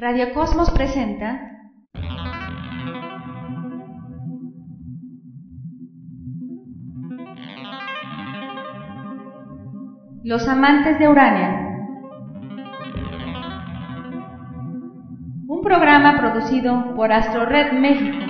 Radio Cosmos presenta Los amantes de Urania. Un programa producido por Astro Red México.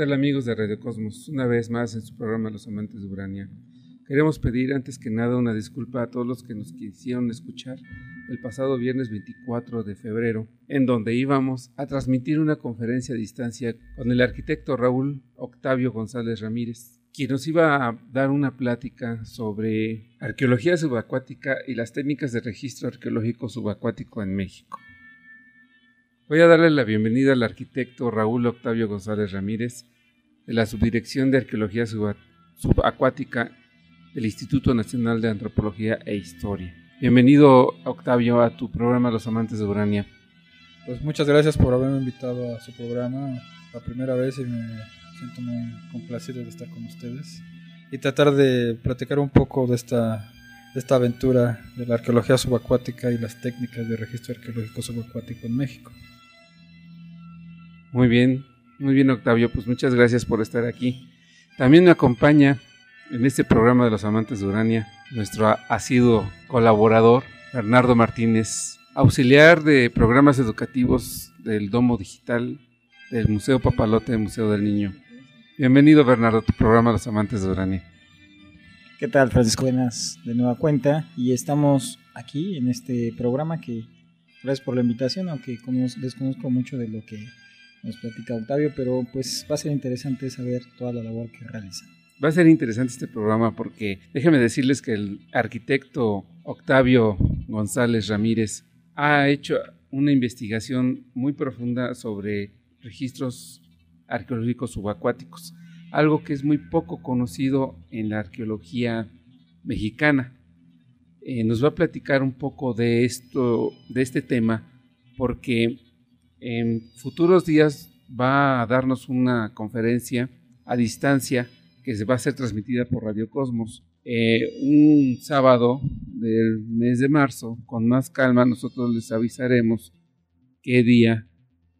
Tal amigos de Radio Cosmos? Una vez más en su programa Los Amantes de Urania. Queremos pedir antes que nada una disculpa a todos los que nos quisieron escuchar el pasado viernes 24 de febrero, en donde íbamos a transmitir una conferencia a distancia con el arquitecto Raúl Octavio González Ramírez, quien nos iba a dar una plática sobre arqueología subacuática y las técnicas de registro arqueológico subacuático en México. Voy a darle la bienvenida al arquitecto Raúl Octavio González Ramírez de la Subdirección de Arqueología Subacuática del Instituto Nacional de Antropología e Historia. Bienvenido, Octavio, a tu programa Los Amantes de Urania. Pues muchas gracias por haberme invitado a su programa la primera vez y me siento muy complacido de estar con ustedes y tratar de platicar un poco de esta, de esta aventura de la arqueología subacuática y las técnicas de registro arqueológico subacuático en México. Muy bien, muy bien Octavio, pues muchas gracias por estar aquí. También me acompaña en este programa de los amantes de Urania nuestro asiduo colaborador Bernardo Martínez, auxiliar de programas educativos del Domo Digital del Museo Papalote del Museo del Niño. Bienvenido Bernardo a tu programa Los Amantes de Urania. ¿Qué tal Francisco? Buenas de nueva cuenta y estamos aquí en este programa que gracias por la invitación, aunque desconozco mucho de lo que nos platica Octavio, pero pues va a ser interesante saber toda la labor que realiza. Va a ser interesante este programa porque déjenme decirles que el arquitecto Octavio González Ramírez ha hecho una investigación muy profunda sobre registros arqueológicos subacuáticos, algo que es muy poco conocido en la arqueología mexicana. Eh, nos va a platicar un poco de esto, de este tema, porque en futuros días va a darnos una conferencia a distancia que se va a ser transmitida por Radio Cosmos. Eh, un sábado del mes de marzo, con más calma, nosotros les avisaremos qué día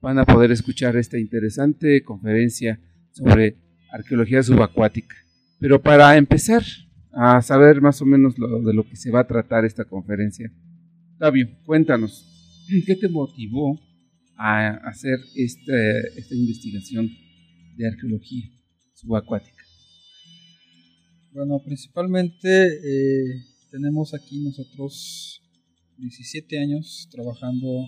van a poder escuchar esta interesante conferencia sobre arqueología subacuática. Pero para empezar a saber más o menos lo, de lo que se va a tratar esta conferencia, Fabio, cuéntanos, ¿qué te motivó a hacer esta, esta investigación de arqueología subacuática? Bueno, principalmente eh, tenemos aquí nosotros 17 años trabajando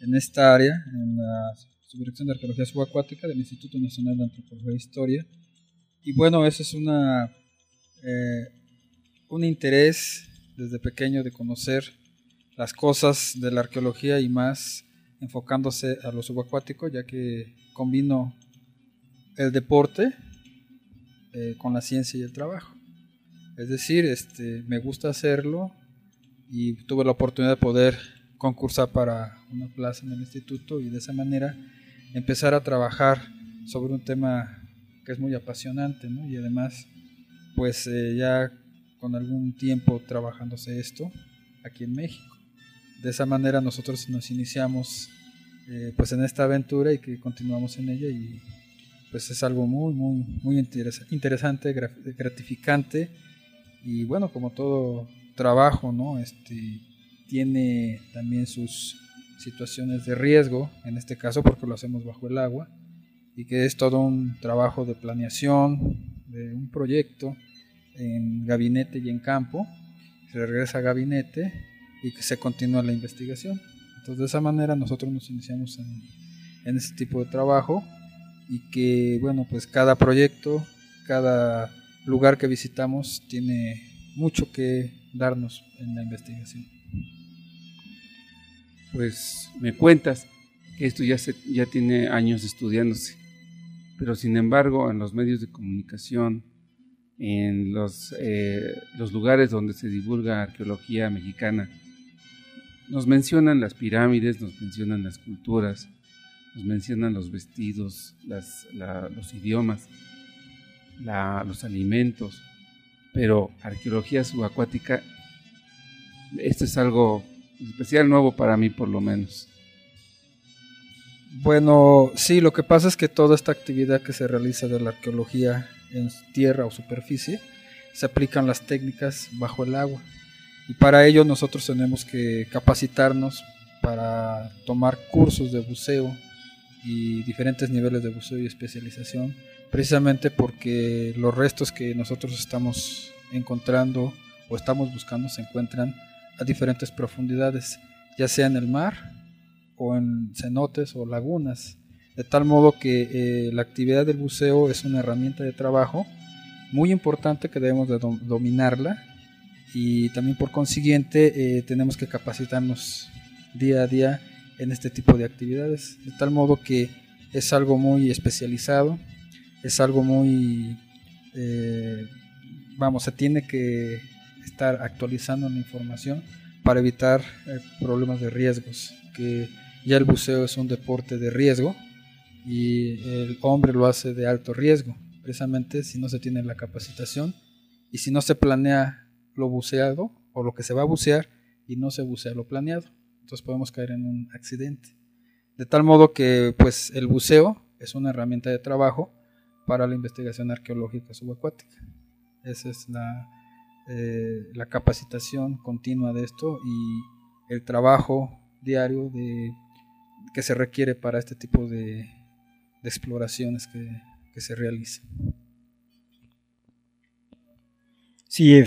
en esta área, en la Subdirección de Arqueología Subacuática del Instituto Nacional de Antropología e Historia. Y bueno, eso es una, eh, un interés desde pequeño de conocer las cosas de la arqueología y más enfocándose a lo subacuático, ya que combino el deporte eh, con la ciencia y el trabajo. Es decir, este, me gusta hacerlo y tuve la oportunidad de poder concursar para una plaza en el instituto y de esa manera empezar a trabajar sobre un tema que es muy apasionante ¿no? y además pues eh, ya con algún tiempo trabajándose esto aquí en México. De esa manera nosotros nos iniciamos eh, pues en esta aventura y que continuamos en ella y pues es algo muy, muy, muy interesante, gratificante y bueno, como todo trabajo, ¿no? Este, tiene también sus situaciones de riesgo, en este caso porque lo hacemos bajo el agua, y que es todo un trabajo de planeación, de un proyecto en gabinete y en campo, se regresa a gabinete y que se continúa la investigación. Entonces de esa manera nosotros nos iniciamos en, este tipo de trabajo y que bueno pues cada proyecto cada lugar que visitamos tiene mucho que darnos en la investigación. Pues me cuentas que esto ya, se, ya tiene años estudiándose, pero sin embargo en los medios de comunicación, en los, eh, los lugares donde se divulga arqueología mexicana, nos mencionan las pirámides, nos mencionan las culturas, nos mencionan los vestidos, los idiomas, los alimentos, pero arqueología subacuática, esto es algo especial nuevo para mí por lo menos. Bueno, sí, lo que pasa es que toda esta actividad que se realiza de la arqueología en tierra o superficie, se aplican las técnicas bajo el agua. Y para ello nosotros tenemos que capacitarnos para tomar cursos de buceo y diferentes niveles de buceo y especialización, precisamente porque los restos que nosotros estamos encontrando o estamos buscando se encuentran a diferentes profundidades, ya sea en el mar o en cenotes o lagunas, de tal modo que eh, la actividad del buceo es una herramienta de trabajo muy importante que debemos de dominarla y también por consiguiente eh, tenemos que capacitarnos día a día en este tipo de actividades, de tal modo que es algo muy especializado, es algo muy, eh, vamos, se tiene que estar actualizando la información para evitar eh, problemas de riesgos, que ya el buceo es un deporte de riesgo y el hombre lo hace de alto riesgo, precisamente si no se tiene la capacitación y si no se planea lo buceado o lo que se va a bucear y no se bucea lo planeado. Entonces podemos caer en un accidente. De tal modo que pues el buceo es una herramienta de trabajo para la investigación arqueológica subacuática. Esa es la, eh, la capacitación continua de esto y el trabajo diario que se requiere para este tipo de, exploraciones que, que se realizan. Sí,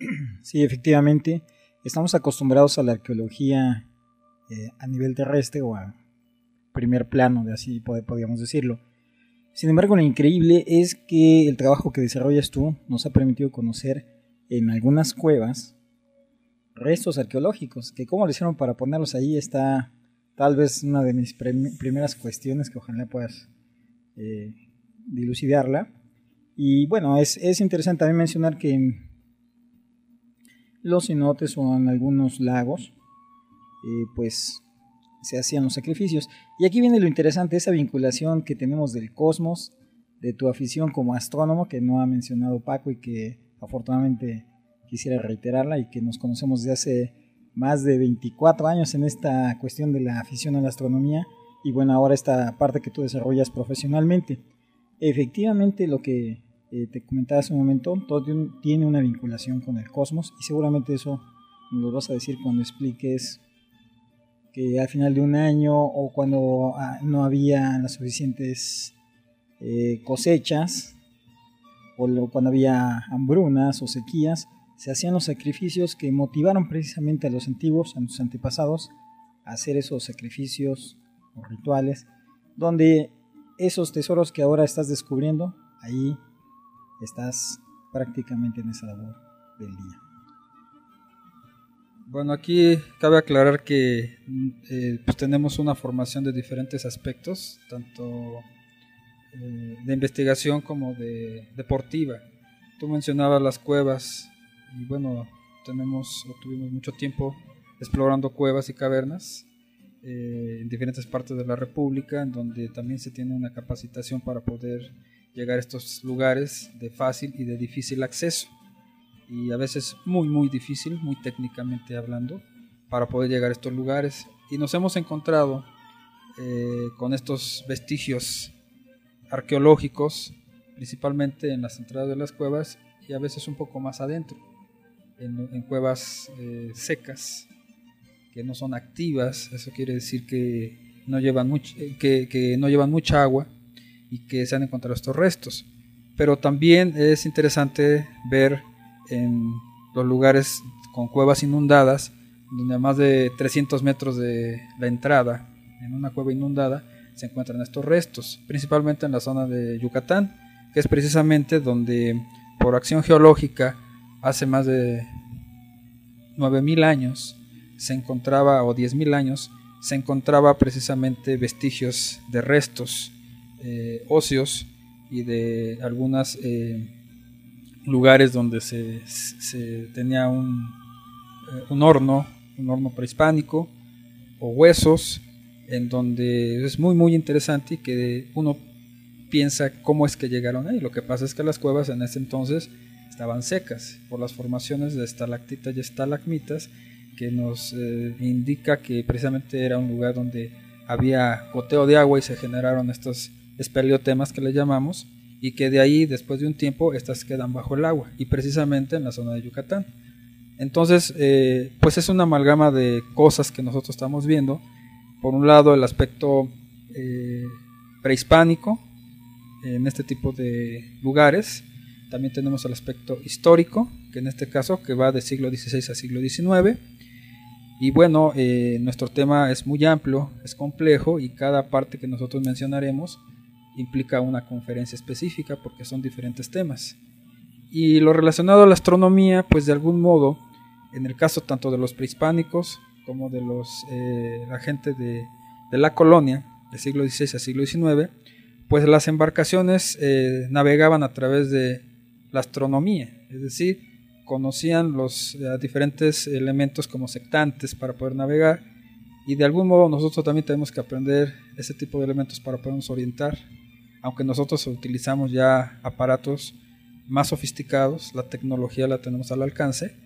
Sí, efectivamente. Estamos acostumbrados a la arqueología eh, a nivel terrestre o a primer plano, de así podríamos decirlo. Sin embargo, lo increíble es que el trabajo que desarrollas tú nos ha permitido conocer en algunas cuevas restos arqueológicos, que cómo lo hicieron para ponerlos ahí está tal vez una de mis primeras cuestiones que ojalá puedas eh, dilucidarla. Y bueno, es, es interesante también mencionar que los cenotes o en algunos lagos, eh, pues se hacían los sacrificios. Y aquí viene lo interesante, esa vinculación que tenemos del cosmos, de tu afición como astrónomo, que no ha mencionado Paco y que afortunadamente quisiera reiterarla y que nos conocemos desde hace más de 24 años en esta cuestión de la afición a la astronomía y bueno, ahora esta parte que tú desarrollas profesionalmente. Efectivamente, lo que eh, te comentaba hace un momento, todo tiene una vinculación con el cosmos y seguramente eso lo vas a decir cuando expliques que al final de un año o cuando ah, no había las suficientes eh, cosechas o cuando había hambrunas o sequías, se hacían los sacrificios que motivaron precisamente a los antiguos, a nuestros antepasados, a hacer esos sacrificios o rituales, donde esos tesoros que ahora estás descubriendo, ahí estás prácticamente en esa labor del día. Bueno, aquí cabe aclarar que eh, pues tenemos una formación de diferentes aspectos, tanto eh, de investigación como de deportiva. Tú mencionabas las cuevas y bueno, tenemos o tuvimos mucho tiempo explorando cuevas y cavernas eh, en diferentes partes de la República, en donde también se tiene una capacitación para poder llegar a estos lugares de fácil y de difícil acceso. Y a veces muy, muy difícil, muy técnicamente hablando, para poder llegar a estos lugares. Y nos hemos encontrado eh, con estos vestigios arqueológicos, principalmente en las entradas de las cuevas y a veces un poco más adentro, en, cuevas eh, secas, que no son activas, eso quiere decir que no llevan, que, que no llevan mucha agua y que se han encontrado estos restos. Pero también es interesante ver en los lugares con cuevas inundadas, donde a más de 300 metros de la entrada, en una cueva inundada, se encuentran estos restos, principalmente en la zona de Yucatán, que es precisamente donde por acción geológica hace más de 9.000 años se encontraba, o 10.000 años, se encontraba precisamente vestigios de restos eh, óseos y de algunos eh, lugares donde se, tenía un, eh, un, horno, un horno prehispánico o huesos, en donde es muy muy interesante y que uno piensa cómo es que llegaron ahí. Lo que pasa es que las cuevas en ese entonces estaban secas por las formaciones de estalactitas y estalagmitas que nos eh, indica que precisamente era un lugar donde había goteo de agua y se generaron estos espeleotemas que le llamamos y que de ahí después de un tiempo estas quedan bajo el agua y precisamente en la zona de Yucatán. Entonces, eh, pues es una amalgama de cosas que nosotros estamos viendo. Por un lado, el aspecto eh, prehispánico, en este tipo de lugares. También tenemos el aspecto histórico, que en este caso que va de siglo XVI a siglo XIX. Y bueno, eh, nuestro tema es muy amplio, es complejo y cada parte que nosotros mencionaremos implica una conferencia específica porque son diferentes temas. Y lo relacionado a la astronomía, pues de algún modo, en el caso tanto de los prehispánicos como de los, eh, la gente de, de la colonia, del siglo XVI a siglo XIX, pues las embarcaciones eh, navegaban a través de la astronomía, es decir, conocían los eh, diferentes elementos como sectantes para poder navegar y de algún modo nosotros también tenemos que aprender ese tipo de elementos para podernos orientar, aunque nosotros utilizamos ya aparatos más sofisticados, la tecnología la tenemos al alcance,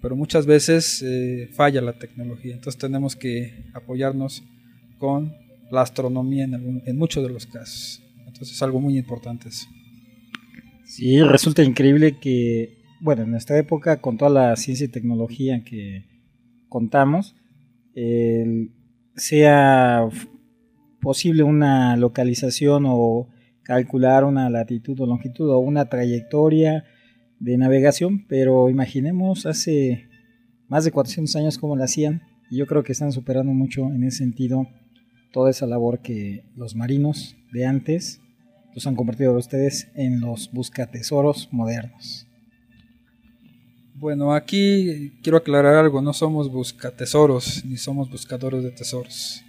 pero muchas veces eh, falla la tecnología, entonces tenemos que apoyarnos con la astronomía en, en muchos de los casos. Entonces es algo muy importante eso. Sí, resulta increíble que, bueno, en esta época, con toda la ciencia y tecnología que contamos, sea posible una localización o calcular una latitud o longitud o una trayectoria de navegación, pero imaginemos hace más de 400 años cómo la hacían, y yo creo que están superando mucho en ese sentido toda esa labor que los marinos de antes los han convertido ustedes en los buscatesoros modernos. Bueno, aquí quiero aclarar algo, no somos buscatesoros ni somos buscadores de tesoros.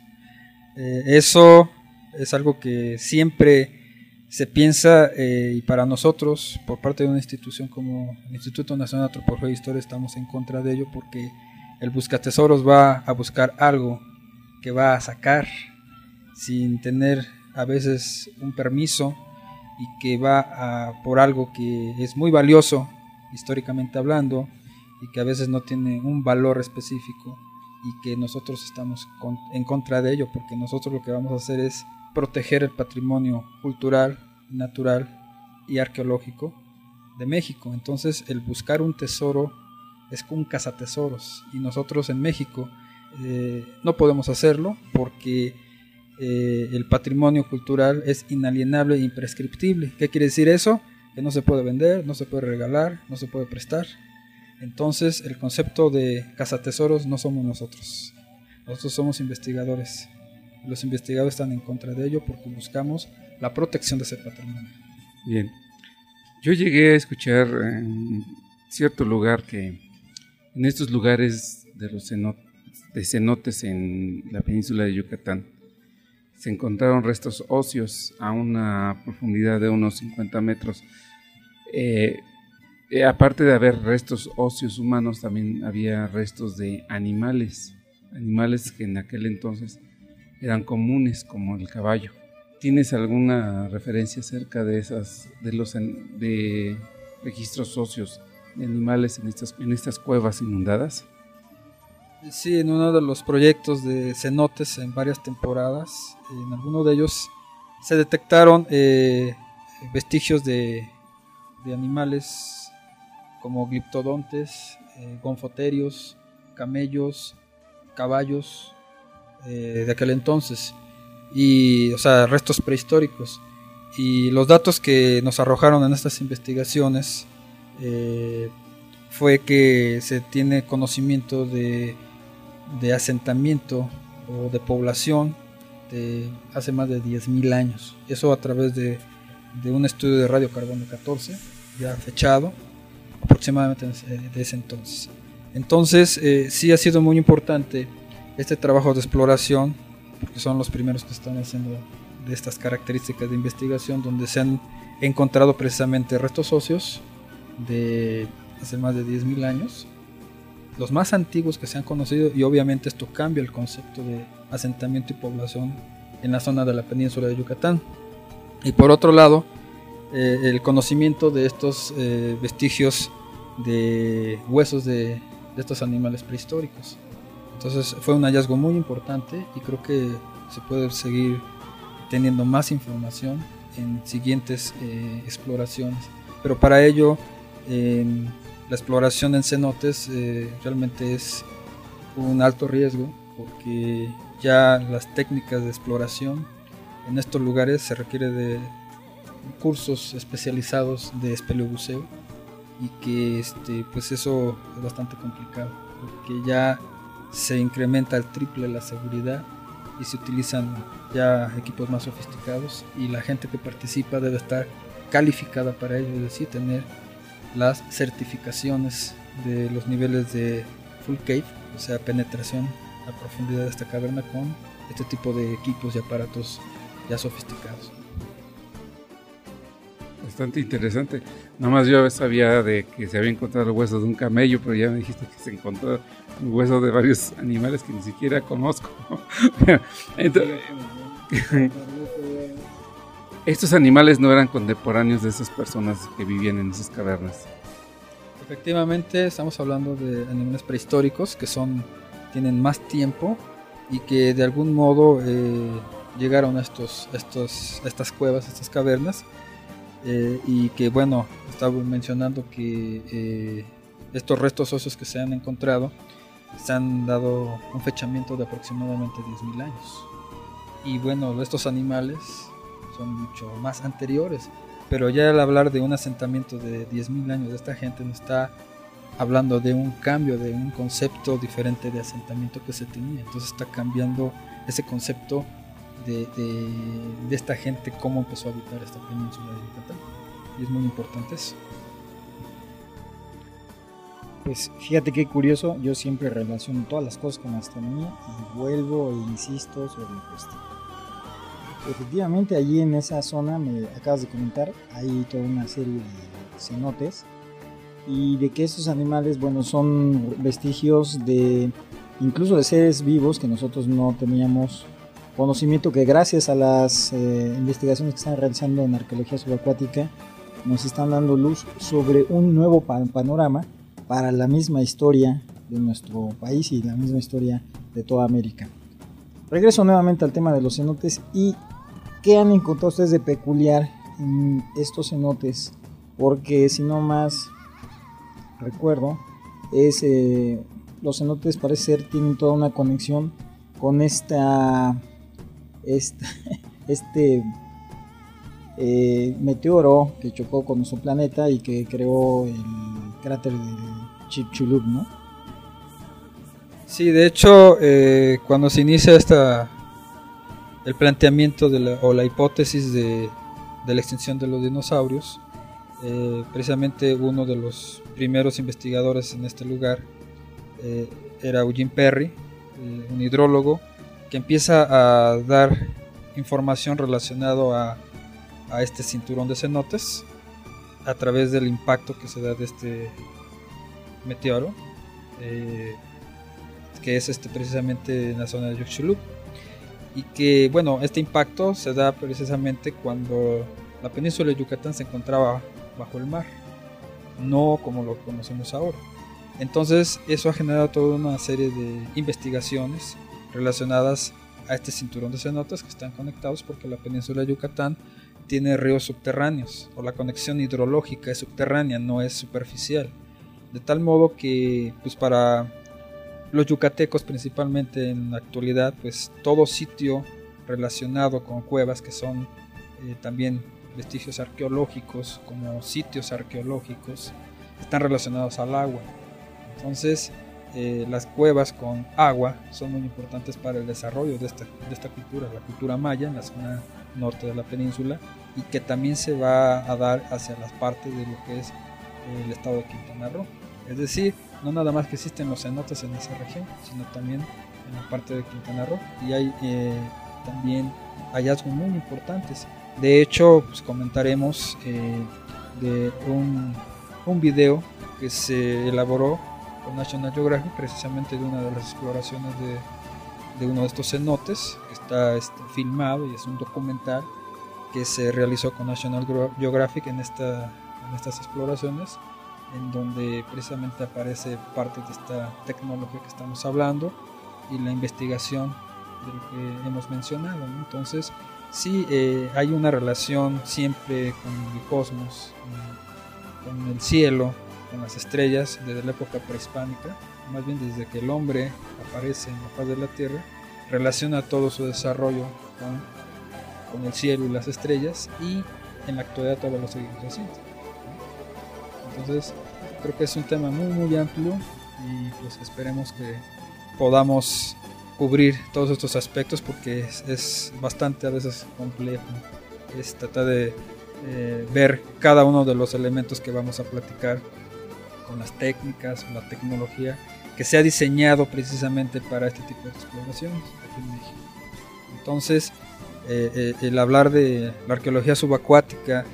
Eh, eso es algo que siempre se piensa eh, y para nosotros, por parte de una institución como el Instituto Nacional de Antropología e Historia, estamos en contra de ello porque el buscatesoros va a buscar algo que va a sacar sin tener a veces un permiso y que va a, por algo que es muy valioso históricamente hablando y que a veces no tiene un valor específico y que nosotros estamos en contra de ello porque nosotros lo que vamos a hacer es proteger el patrimonio cultural, natural y arqueológico de México. Entonces el buscar un tesoro es un cazatesoros y nosotros en México eh, no podemos hacerlo porque eh, el patrimonio cultural es inalienable e imprescriptible. ¿Qué quiere decir eso? Que no se puede vender, no se puede regalar, no se puede prestar. Entonces el concepto de cazatesoros no somos nosotros. Nosotros somos investigadores. Los investigadores están en contra de ello porque buscamos la protección de ese patrimonio. Bien. Yo llegué a escuchar en cierto lugar que en estos lugares de los de cenotes en la península de Yucatán se encontraron restos óseos a una profundidad de unos 50 metros. Eh, eh, aparte de haber restos óseos humanos, también había restos de animales, animales que en aquel entonces eran comunes, como el caballo. ¿Tienes alguna referencia acerca de esas, de los de registros óseos de animales en estas, en estas cuevas inundadas? Sí, en uno de los proyectos de cenotes en varias temporadas, en alguno de ellos se detectaron eh, vestigios de, animales como gliptodontes, eh, gonfoterios, camellos, caballos eh, de aquel entonces, y, o sea, restos prehistóricos. Y los datos que nos arrojaron en estas investigaciones fue que se tiene conocimiento de de asentamiento o de población de hace más de 10.000 años. Eso a través de de un estudio de radiocarbono 14, ya fechado, aproximadamente de ese entonces. Entonces, eh, sí ha sido muy importante este trabajo de exploración, porque son los primeros que están haciendo de estas características de investigación, donde se han encontrado precisamente restos óseos de hace más de 10.000 años, los más antiguos que se han conocido, y obviamente esto cambia el concepto de asentamiento y población en la zona de la península de Yucatán. Y por otro lado, eh, el conocimiento de estos eh, vestigios de huesos de, de estos animales prehistóricos. Entonces fue un hallazgo muy importante y creo que se puede seguir teniendo más información en siguientes eh, exploraciones. Pero para ello, la exploración en cenotes eh, realmente es un alto riesgo porque ya las técnicas de exploración en estos lugares se requiere de cursos especializados de espeleobuceo y que este, pues eso es bastante complicado porque ya se incrementa al triple la seguridad y se utilizan ya equipos más sofisticados y la gente que participa debe estar calificada para ello, es decir, tener las certificaciones de los niveles de full cave, o sea, penetración a profundidad de esta caverna con este tipo de equipos y aparatos ya sofisticados bastante interesante. Nomás yo sabía de que se había encontrado el hueso de un camello, pero ya me dijiste que se encontró un hueso de varios animales que ni siquiera conozco. estos animales no eran contemporáneos de esas personas que vivían en esas cavernas. Efectivamente, estamos hablando de animales prehistóricos que son tienen más tiempo y que de algún modo eh, llegaron a estos, estos, estas cuevas, estas cavernas eh, y que bueno, estaba mencionando que eh, estos restos óseos que se han encontrado se han dado un fechamiento de aproximadamente 10.000 años. Y bueno, estos animales son mucho más anteriores, pero ya al hablar de un asentamiento de 10.000 años de esta gente no está hablando de un cambio, de un concepto diferente de asentamiento que se tenía. Entonces está cambiando ese concepto de, de, esta gente, cómo empezó a habitar esta península de Yucatán. Y es muy importante eso. Pues fíjate qué curioso, yo siempre relaciono todas las cosas con astronomía y vuelvo e insisto sobre la cuestión. Efectivamente, allí en esa zona, me acabas de comentar, hay toda una serie de cenotes y de que estos animales, bueno, son vestigios de incluso de seres vivos que nosotros no teníamos conocimiento que gracias a las eh, investigaciones que están realizando en arqueología subacuática nos están dando luz sobre un nuevo panorama para la misma historia de nuestro país y la misma historia de toda América. Regreso nuevamente al tema de los cenotes y qué han encontrado ustedes de peculiar en estos cenotes, porque si no más recuerdo, es eh, los cenotes parece ser tienen toda una conexión con esta este, este meteoro que chocó con nuestro planeta y que creó el cráter de Chicxulub, ¿no? Sí, de hecho, eh, cuando se inicia esta el planteamiento de la, o la hipótesis de, la extinción de los dinosaurios, eh, precisamente uno de los primeros investigadores en este lugar era Eugene Perry, un hidrólogo empieza a dar información relacionado a, a este cinturón de cenotes a través del impacto que se da de este meteoro, eh, que es este precisamente en la zona de Chicxulub. Y que, bueno, este impacto se da precisamente cuando la península de Yucatán se encontraba bajo el mar, no como lo conocemos ahora. Entonces, eso ha generado toda una serie de investigaciones relacionadas a este cinturón de cenotes que están conectados porque la península de Yucatán tiene ríos subterráneos o la conexión hidrológica es subterránea, no es superficial. De tal modo que pues para los yucatecos principalmente en la actualidad pues todo sitio relacionado con cuevas que son eh, también vestigios arqueológicos como sitios arqueológicos están relacionados al agua. Entonces eh, las cuevas con agua son muy importantes para el desarrollo de esta, de esta cultura, la cultura maya en la zona norte de la península y que también se va a dar hacia las partes de lo que es el estado de Quintana Roo. Es decir, no nada más que existen los cenotes en esa región, sino también en la parte de Quintana Roo. Y hay eh, también hallazgos muy importantes. De hecho, pues comentaremos eh, de un, un video que se elaboró con National Geographic precisamente de una de las exploraciones de, uno de estos cenotes que está este, filmado y es un documental que se realizó con National Geographic en estas exploraciones en donde precisamente aparece parte de esta tecnología que estamos hablando y la investigación de lo que hemos mencionado. Entonces, sí eh, hay una relación siempre con el cosmos, con el cielo, con las estrellas desde la época prehispánica, más bien desde que el hombre aparece en la faz de la Tierra, relaciona todo su desarrollo con, con el cielo y las estrellas y en la actualidad todavía lo seguimos haciendo. Entonces, creo que es un tema muy, muy amplio y pues esperemos que podamos cubrir todos estos aspectos porque es, bastante a veces complejo. Es tratar de eh, ver cada uno de los elementos que vamos a platicar con las técnicas, la tecnología que se ha diseñado precisamente para este tipo de exploraciones. Entonces, eh, eh, el hablar de la arqueología subacuática,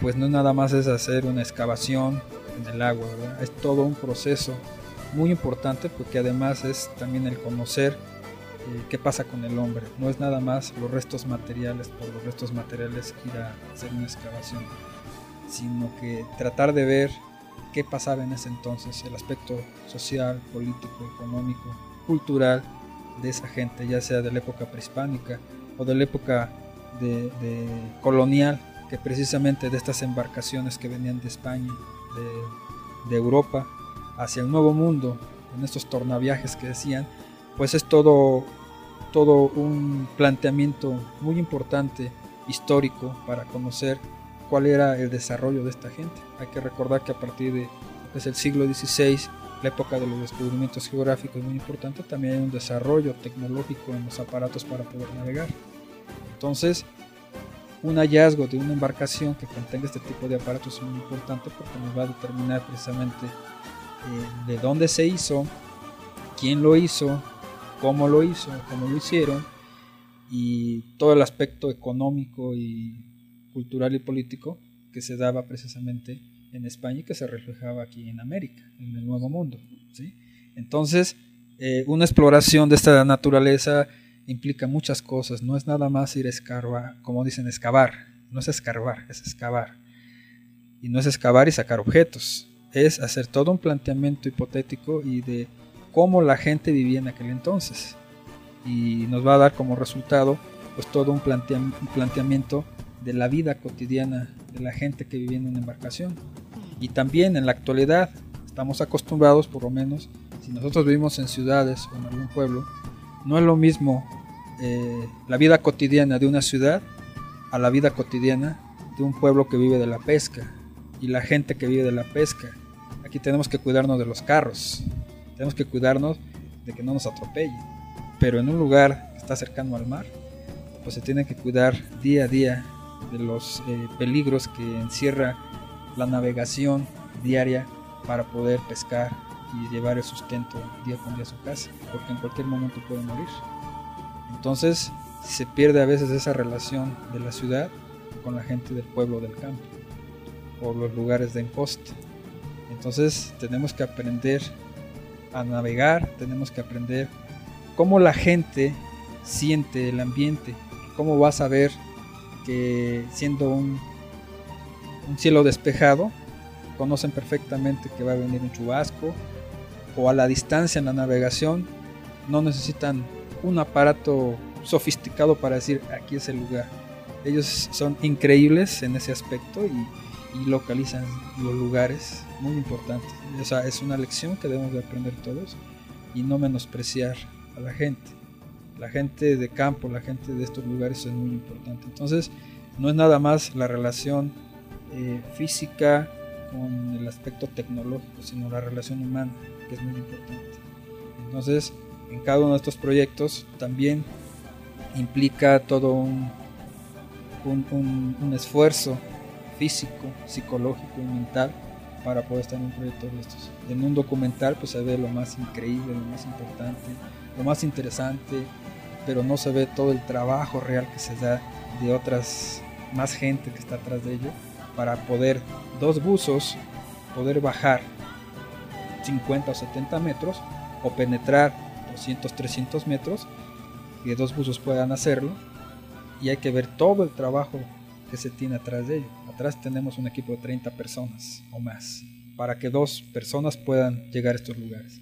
pues no nada más es hacer una excavación en el agua, es todo un proceso muy importante porque además es también el conocer eh, qué pasa con el hombre. No es nada más los restos materiales por los restos materiales ir a hacer una excavación, sino que tratar de ver qué pasaba en ese entonces, el aspecto social, político, económico, cultural de esa gente, ya sea de la época prehispánica o de la época de, colonial, que precisamente de estas embarcaciones que venían de España, de, de Europa, hacia el Nuevo Mundo, en estos tornaviajes que decían, pues es todo, todo un planteamiento muy importante histórico para conocer cuál era el desarrollo de esta gente. Hay que recordar que a partir de pues, el siglo XVI, la época de los descubrimientos geográficos muy importante, también hay un desarrollo tecnológico en los aparatos para poder navegar. Entonces, un hallazgo de una embarcación que contenga este tipo de aparatos es muy importante porque nos va a determinar precisamente eh, de dónde se hizo, quién lo hizo, cómo lo hizo, cómo lo hicieron y todo el aspecto económico y cultural y político que se daba precisamente en España y que se reflejaba aquí en América, en el Nuevo Mundo. Entonces, eh, una exploración de esta naturaleza implica muchas cosas, no es nada más ir a escarbar, como dicen, excavar, no es escarbar, es excavar. Y no es excavar y sacar objetos, es hacer todo un planteamiento hipotético y de cómo la gente vivía en aquel entonces. Y nos va a dar como resultado pues todo un, planteamiento de la vida cotidiana de la gente que vivía en una embarcación. Y también en la actualidad estamos acostumbrados, por lo menos, si nosotros vivimos en ciudades o en algún pueblo, no es lo mismo eh, la vida cotidiana de una ciudad a la vida cotidiana de un pueblo que vive de la pesca y la gente que vive de la pesca. Aquí tenemos que cuidarnos de los carros, tenemos que cuidarnos de que no nos atropellen. Pero en un lugar que está cercano al mar, pues se tiene que cuidar día a día de los eh, peligros que encierra la navegación diaria para poder pescar y llevar el sustento día con día a su casa, porque en cualquier momento puede morir. Entonces se pierde a veces esa relación de la ciudad con la gente del pueblo del campo o los lugares de encoste. Entonces tenemos que aprender a navegar, tenemos que aprender cómo la gente siente el ambiente, cómo vas a ver que siendo un, un cielo despejado, conocen perfectamente que va a venir un chubasco o a la distancia en la navegación, no necesitan un aparato sofisticado para decir aquí es el lugar. Ellos son increíbles en ese aspecto y, y localizan los lugares muy importantes. O sea, es una lección que debemos de aprender todos y no menospreciar a la gente. La gente de campo, la gente de estos lugares es muy importante. Entonces, no es nada más la relación eh, física con el aspecto tecnológico, sino la relación humana, que es muy importante. Entonces, en cada uno de estos proyectos también implica todo un un, esfuerzo físico, psicológico y mental para poder estar en un proyecto de estos. En un documental pues se ve lo más increíble, lo más importante, lo más interesante, pero no se ve todo el trabajo real que se da de otras, más gente que está atrás de ello, para poder dos buzos, poder bajar 50 o 70 metros o penetrar 200, 300 metros, que dos buzos puedan hacerlo, y hay que ver todo el trabajo que se tiene atrás de ello. Atrás tenemos un equipo de 30 personas o más, para que dos personas puedan llegar a estos lugares.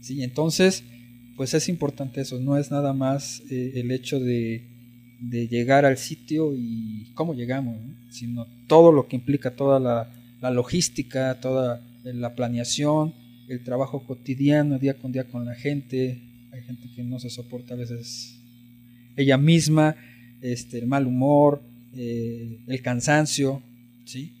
Sí, entonces, pues es importante eso, no es nada más eh, el hecho de, llegar al sitio y cómo llegamos, sino todo lo que implica toda la, logística, toda la planeación, el trabajo cotidiano, día con día con la gente. Hay gente que no se soporta a veces ella misma, este, el mal humor, eh, el cansancio, ¿sí?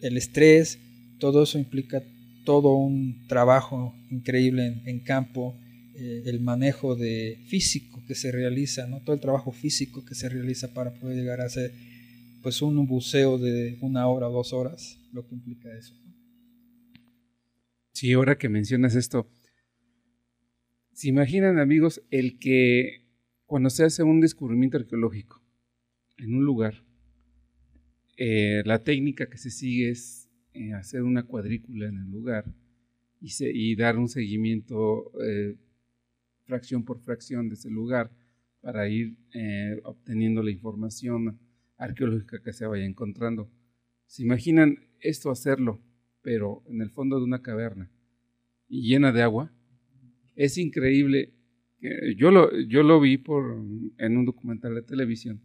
el estrés, todo eso implica todo un trabajo increíble en, campo, eh, el manejo de físico que se realiza, ¿no? todo el trabajo físico que se realiza para poder llegar a hacer pues un buceo de una hora dos horas, lo que implica eso. Sí, ahora que mencionas esto, ¿se imaginan amigos el que cuando se hace un descubrimiento arqueológico en un lugar, eh, la técnica que se sigue es eh, hacer una cuadrícula en el lugar y, dar un seguimiento fracción por fracción de ese lugar para ir obteniendo la información arqueológica que se vaya encontrando. ¿Se imaginan esto hacerlo pero en el fondo de una caverna y llena de agua. Es increíble. Yo lo, yo lo vi por, en un documental de televisión,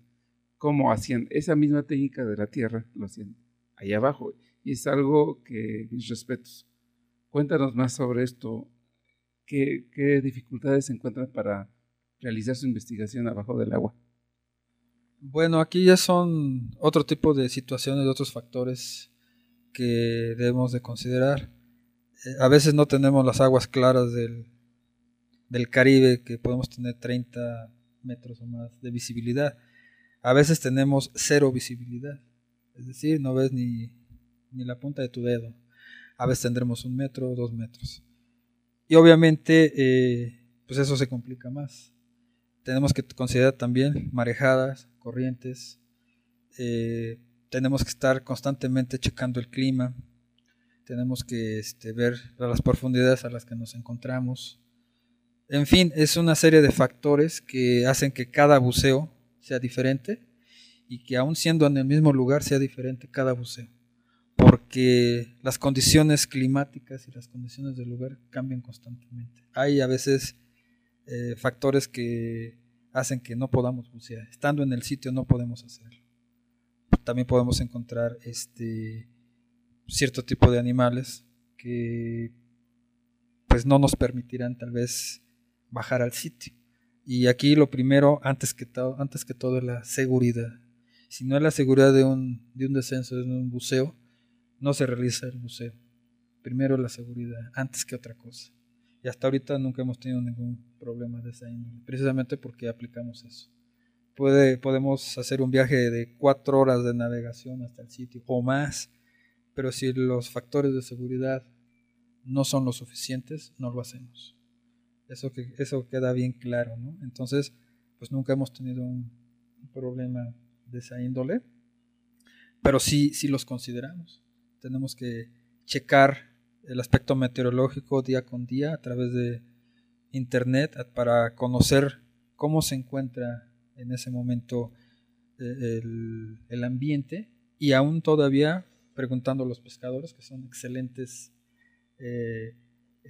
cómo hacían esa misma técnica de la Tierra, lo hacían ahí abajo. Y es algo que, mis respetos. Cuéntanos más sobre esto. ¿Qué, dificultades se encuentran para realizar su investigación abajo del agua? Bueno, aquí ya son otro tipo de situaciones, otros factores que debemos de considerar. Eh, a veces no tenemos las aguas claras del, Caribe, que podemos tener 30 metros o más de visibilidad. A veces tenemos cero visibilidad, es decir, no ves ni, ni la punta de tu dedo. A veces tendremos un metro o dos metros. Y obviamente, eh, pues eso se complica más. Tenemos que considerar también marejadas, corrientes, eh, tenemos que estar constantemente checando el clima, tenemos que este, ver las profundidades a las que nos encontramos. En fin, es una serie de factores que hacen que cada buceo sea diferente y que aún siendo en el mismo lugar sea diferente cada buceo, porque las condiciones climáticas y las condiciones del lugar cambian constantemente. Hay a veces eh, factores que hacen que no podamos bucear. Estando en el sitio no podemos hacerlo también podemos encontrar este cierto tipo de animales que pues no nos permitirán tal vez bajar al sitio. Y aquí lo primero, antes que todo, antes que todo, es la seguridad. Si no es la seguridad de un, de un descenso, de un buceo, no se realiza el buceo. Primero la seguridad, antes que otra cosa. Y hasta ahorita nunca hemos tenido ningún problema de esa índole, precisamente porque aplicamos eso podemos hacer un viaje de cuatro horas de navegación hasta el sitio o más, pero si los factores de seguridad no son lo suficientes, no lo hacemos. Eso, eso queda bien claro, ¿no? Entonces, pues nunca hemos tenido un, problema de esa índole, pero sí, sí los consideramos. Tenemos que checar el aspecto meteorológico día con día a través de internet para conocer cómo se encuentra en ese momento eh, el, ambiente y aún todavía preguntando a los pescadores, que son excelentes eh,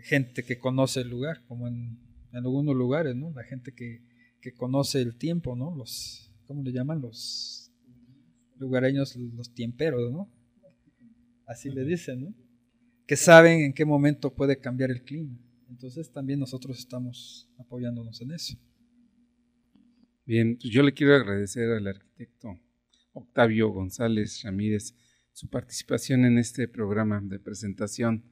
gente que conoce el lugar, como en, algunos lugares, ¿no? La gente que, que, conoce el tiempo, ¿no? Los, ¿cómo le llaman? Los lugareños, los tiemperos, ¿no? Así le dicen, ¿no? Que saben en qué momento puede cambiar el clima. Entonces también nosotros estamos apoyándonos en eso. Bien, pues yo le quiero agradecer al arquitecto Octavio González Ramírez su participación en este programa de presentación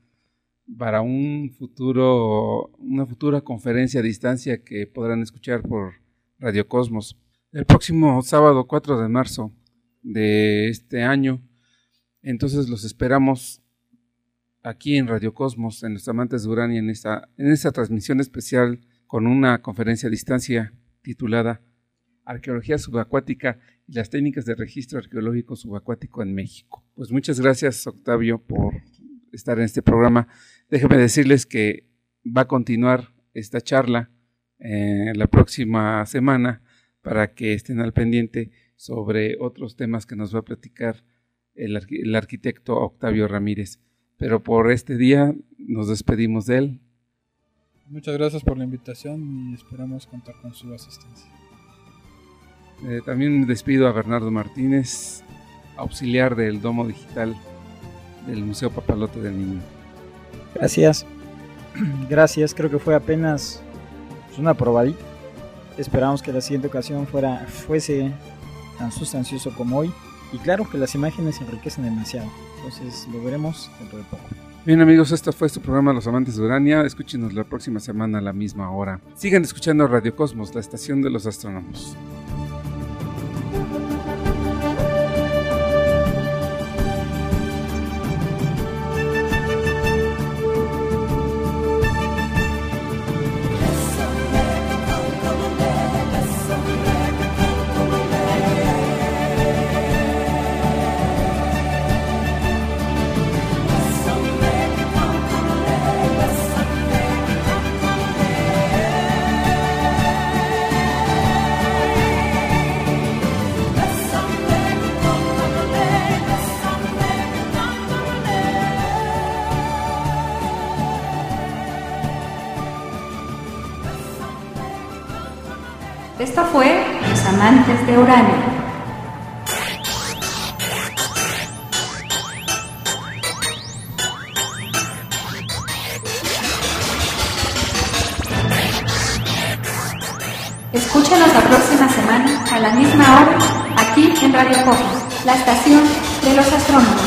para un futuro, una futura conferencia a distancia que podrán escuchar por Radio Cosmos. El próximo sábado 4 de marzo de este año. Entonces los esperamos aquí en Radio Cosmos, en los amantes de Urania, en esta, en esta transmisión especial con una conferencia a distancia titulada Arqueología subacuática y las técnicas de registro arqueológico subacuático en México. Pues muchas gracias, Octavio, por estar en este programa. Déjenme decirles que va a continuar esta charla eh, la próxima semana para que estén al pendiente sobre otros temas que nos va a platicar el, el arquitecto Octavio Ramírez. Pero por este día nos despedimos de él. Muchas gracias por la invitación y esperamos contar con su asistencia. Eh, también despido a Bernardo Martínez, auxiliar del Domo Digital del Museo Papalote del Niño. Gracias. Gracias, creo que fue apenas pues, una probadita. Esperamos que la siguiente ocasión fuera, fuese tan sustancioso como hoy. Y claro que las imágenes enriquecen demasiado. Entonces lo veremos dentro de poco. Bien amigos, esto fue su programa Los Amantes de Urania. Escúchenos la próxima semana a la misma hora. Sigan escuchando Radio Cosmos, la estación de los astrónomos. Esto fue Los Amantes de Urania. Escúchanos la próxima semana a la misma hora aquí en Radio Cosmos, la estación de los astrónomos.